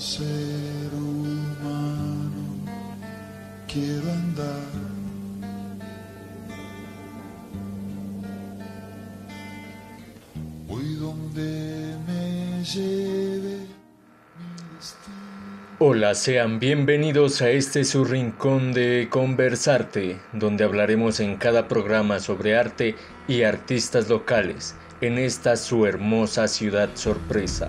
ser humano quiero andar. Voy donde me lleve. Hola, sean bienvenidos a este su rincón de Conversarte, donde hablaremos en cada programa sobre arte y artistas locales en esta su hermosa ciudad sorpresa.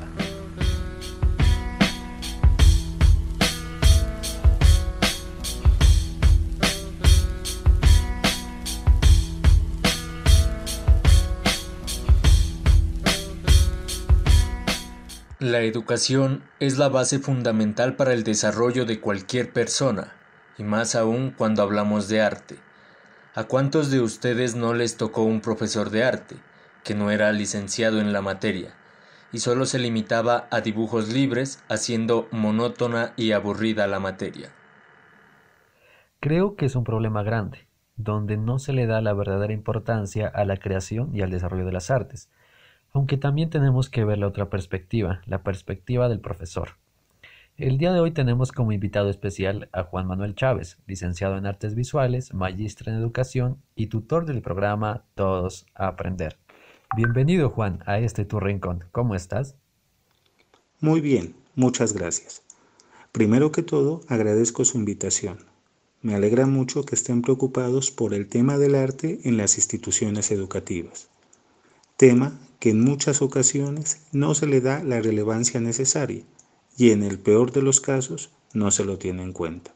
La educación es la base fundamental para el desarrollo de cualquier persona, y más aún cuando hablamos de arte. ¿A cuántos de ustedes no les tocó un profesor de arte, que no era licenciado en la materia, y solo se limitaba a dibujos libres, haciendo monótona y aburrida la materia? Creo que es un problema grande, donde no se le da la verdadera importancia a la creación y al desarrollo de las artes, aunque también tenemos que ver la otra perspectiva, la perspectiva del profesor. El día de hoy tenemos como invitado especial a Juan Manuel Chávez, licenciado en Artes Visuales, magíster en Educación y tutor del programa Todos a Aprender. Bienvenido Juan a este tu rincón. ¿Cómo estás? Muy bien, muchas gracias. Primero que todo, agradezco su invitación. Me alegra mucho que estén preocupados por el tema del arte en las instituciones educativas tema que en muchas ocasiones no se le da la relevancia necesaria y en el peor de los casos no se lo tiene en cuenta.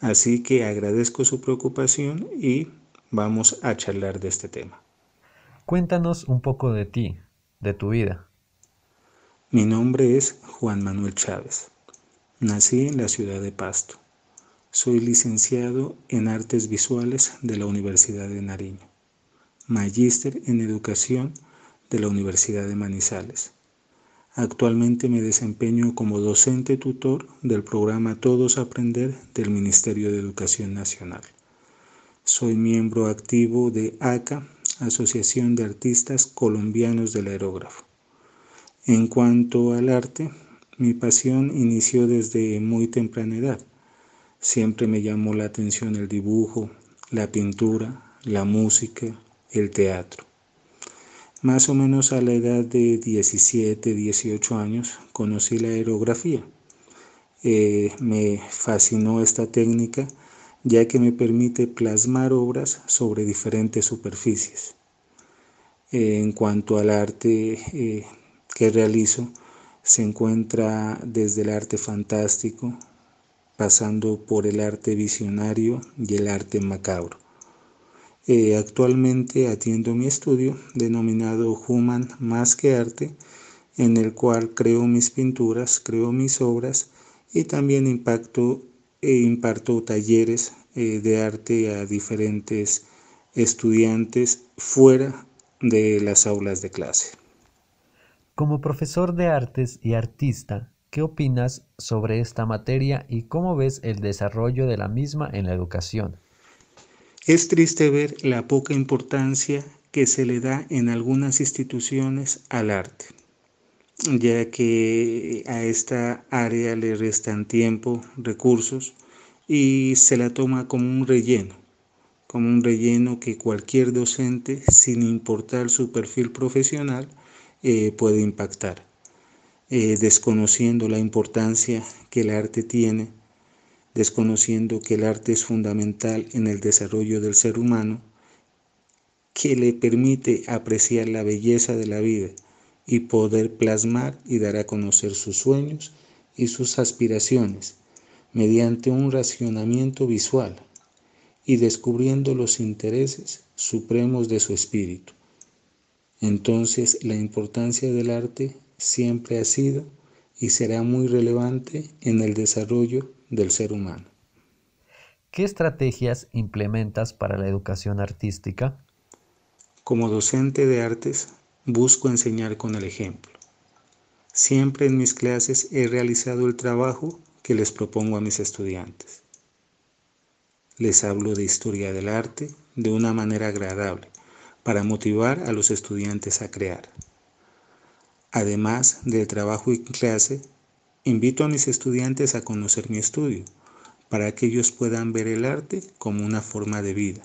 Así que agradezco su preocupación y vamos a charlar de este tema. Cuéntanos un poco de ti, de tu vida. Mi nombre es Juan Manuel Chávez. Nací en la ciudad de Pasto. Soy licenciado en Artes Visuales de la Universidad de Nariño, magíster en Educación de la Universidad de Manizales. Actualmente me desempeño como docente tutor del programa Todos Aprender del Ministerio de Educación Nacional. Soy miembro activo de ACA, Asociación de Artistas Colombianos del Aerógrafo. En cuanto al arte, mi pasión inició desde muy temprana edad. Siempre me llamó la atención el dibujo, la pintura, la música, el teatro. Más o menos a la edad de 17, 18 años conocí la aerografía. Eh, me fascinó esta técnica ya que me permite plasmar obras sobre diferentes superficies. Eh, en cuanto al arte eh, que realizo, se encuentra desde el arte fantástico, pasando por el arte visionario y el arte macabro. Eh, actualmente atiendo mi estudio denominado Human Más que Arte, en el cual creo mis pinturas, creo mis obras y también impacto e imparto talleres eh, de arte a diferentes estudiantes fuera de las aulas de clase. Como profesor de artes y artista, ¿qué opinas sobre esta materia y cómo ves el desarrollo de la misma en la educación? Es triste ver la poca importancia que se le da en algunas instituciones al arte, ya que a esta área le restan tiempo, recursos y se la toma como un relleno, como un relleno que cualquier docente, sin importar su perfil profesional, eh, puede impactar, eh, desconociendo la importancia que el arte tiene desconociendo que el arte es fundamental en el desarrollo del ser humano, que le permite apreciar la belleza de la vida y poder plasmar y dar a conocer sus sueños y sus aspiraciones mediante un racionamiento visual y descubriendo los intereses supremos de su espíritu. Entonces la importancia del arte siempre ha sido y será muy relevante en el desarrollo del ser humano. ¿Qué estrategias implementas para la educación artística? Como docente de artes, busco enseñar con el ejemplo. Siempre en mis clases he realizado el trabajo que les propongo a mis estudiantes. Les hablo de historia del arte de una manera agradable para motivar a los estudiantes a crear. Además del trabajo en clase, Invito a mis estudiantes a conocer mi estudio, para que ellos puedan ver el arte como una forma de vida,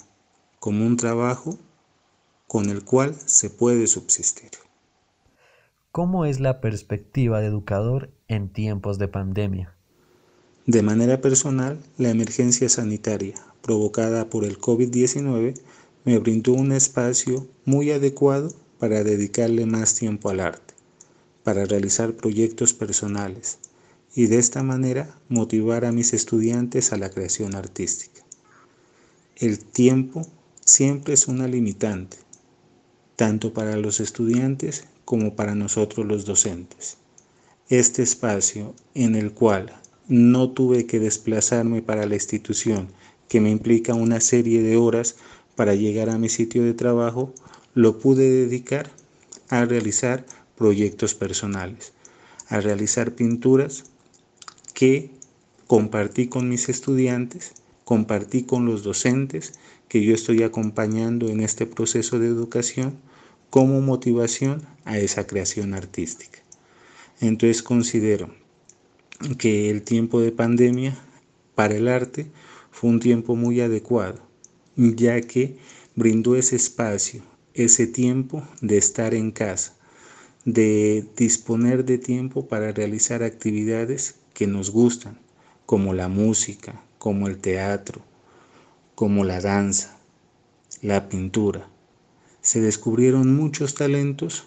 como un trabajo con el cual se puede subsistir. ¿Cómo es la perspectiva de educador en tiempos de pandemia? De manera personal, la emergencia sanitaria provocada por el COVID-19 me brindó un espacio muy adecuado para dedicarle más tiempo al arte, para realizar proyectos personales y de esta manera motivar a mis estudiantes a la creación artística. El tiempo siempre es una limitante, tanto para los estudiantes como para nosotros los docentes. Este espacio en el cual no tuve que desplazarme para la institución, que me implica una serie de horas para llegar a mi sitio de trabajo, lo pude dedicar a realizar proyectos personales, a realizar pinturas que compartí con mis estudiantes, compartí con los docentes que yo estoy acompañando en este proceso de educación como motivación a esa creación artística. Entonces considero que el tiempo de pandemia para el arte fue un tiempo muy adecuado, ya que brindó ese espacio, ese tiempo de estar en casa, de disponer de tiempo para realizar actividades que nos gustan, como la música, como el teatro, como la danza, la pintura se descubrieron muchos talentos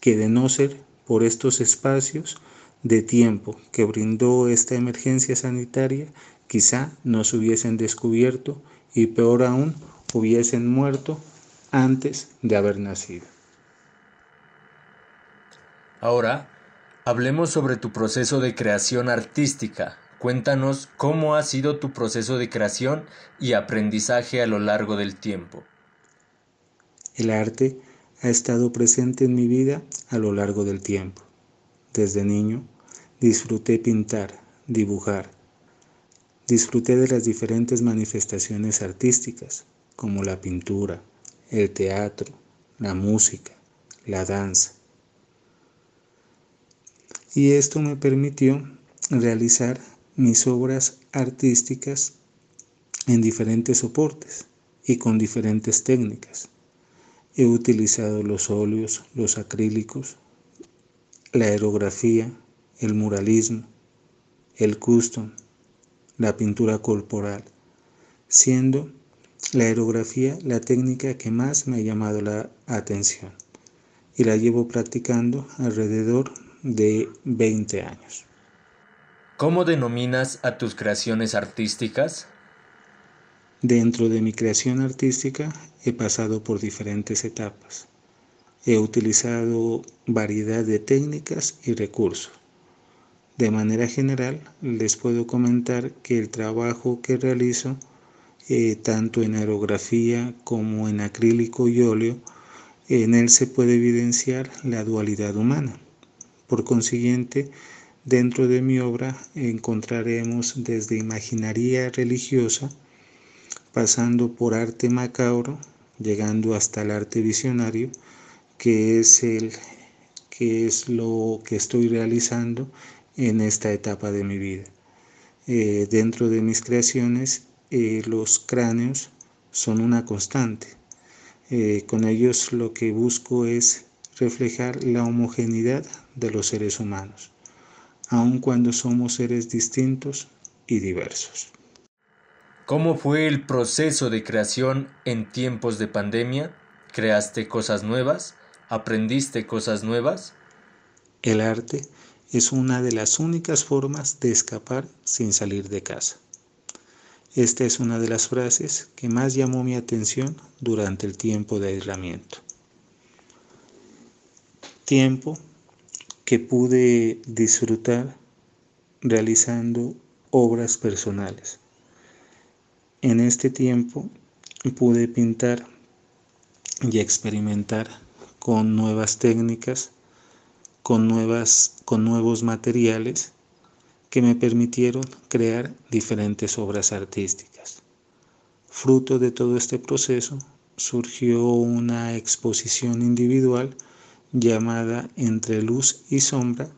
que de no ser por estos espacios de tiempo que brindó esta emergencia sanitaria, quizá no se hubiesen descubierto y peor aún, hubiesen muerto antes de haber nacido. Ahora, hablemos sobre tu proceso de creación artística. Cuéntanos cómo ha sido tu proceso de creación y aprendizaje a lo largo del tiempo. El arte ha estado presente en mi vida a lo largo del tiempo. Desde niño disfruté pintar, dibujar. Disfruté de las diferentes manifestaciones artísticas, como la pintura, el teatro, la música, la danza. Y esto me permitió realizar mis obras artísticas en diferentes soportes y con diferentes técnicas. He utilizado los óleos, los acrílicos, la aerografía, el muralismo, el custom, la pintura corporal, siendo la aerografía la técnica que más me ha llamado la atención y la llevo practicando alrededor de 20 años. ¿Cómo denominas a tus creaciones artísticas? Dentro de mi creación artística he pasado por diferentes etapas. He utilizado variedad de técnicas y recursos. De manera general, les puedo comentar que el trabajo que realizo, eh, tanto en aerografía como en acrílico y óleo, en él se puede evidenciar la dualidad humana. Por consiguiente, dentro de mi obra encontraremos desde imaginaría religiosa, pasando por arte macabro, llegando hasta el arte visionario, que es el que es lo que estoy realizando en esta etapa de mi vida. Eh, dentro de mis creaciones, eh, los cráneos son una constante. Eh, con ellos lo que busco es reflejar la homogeneidad de los seres humanos, aun cuando somos seres distintos y diversos. ¿Cómo fue el proceso de creación en tiempos de pandemia? ¿Creaste cosas nuevas? ¿Aprendiste cosas nuevas? El arte es una de las únicas formas de escapar sin salir de casa. Esta es una de las frases que más llamó mi atención durante el tiempo de aislamiento. Tiempo que pude disfrutar realizando obras personales en este tiempo pude pintar y experimentar con nuevas técnicas, con, nuevas, con nuevos materiales que me permitieron crear diferentes obras artísticas. Fruto de todo este proceso surgió una exposición individual llamada Entre luz y sombra,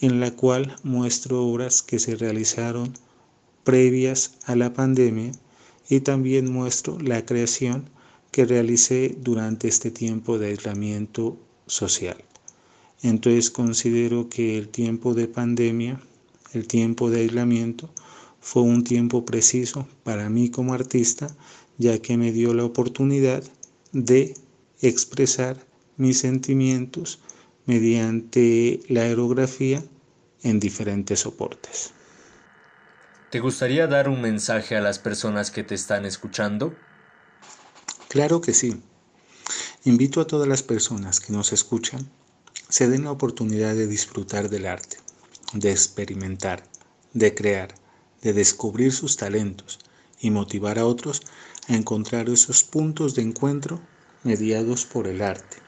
en la cual muestro obras que se realizaron previas a la pandemia y también muestro la creación que realicé durante este tiempo de aislamiento social. Entonces considero que el tiempo de pandemia, el tiempo de aislamiento, fue un tiempo preciso para mí como artista, ya que me dio la oportunidad de expresar mis sentimientos mediante la aerografía en diferentes soportes. ¿Te gustaría dar un mensaje a las personas que te están escuchando? Claro que sí. Invito a todas las personas que nos escuchan se den la oportunidad de disfrutar del arte, de experimentar, de crear, de descubrir sus talentos y motivar a otros a encontrar esos puntos de encuentro mediados por el arte.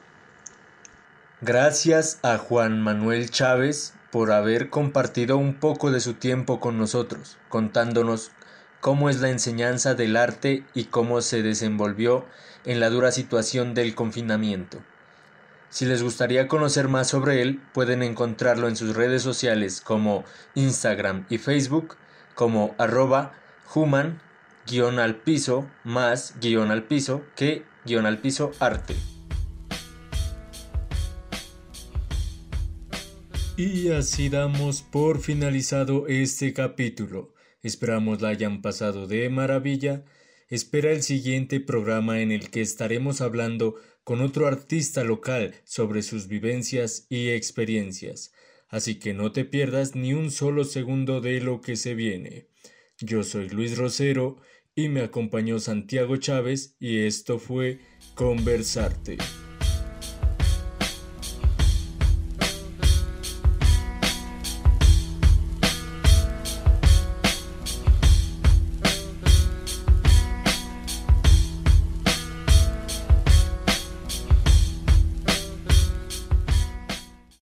Gracias a Juan Manuel Chávez por haber compartido un poco de su tiempo con nosotros, contándonos cómo es la enseñanza del arte y cómo se desenvolvió en la dura situación del confinamiento. Si les gustaría conocer más sobre él, pueden encontrarlo en sus redes sociales como Instagram y Facebook como arroba human guion al piso más guion al piso que guion al piso arte. Y así damos por finalizado este capítulo. Esperamos la hayan pasado de maravilla. Espera el siguiente programa en el que estaremos hablando con otro artista local sobre sus vivencias y experiencias. Así que no te pierdas ni un solo segundo de lo que se viene. Yo soy Luis Rosero y me acompañó Santiago Chávez y esto fue Conversarte.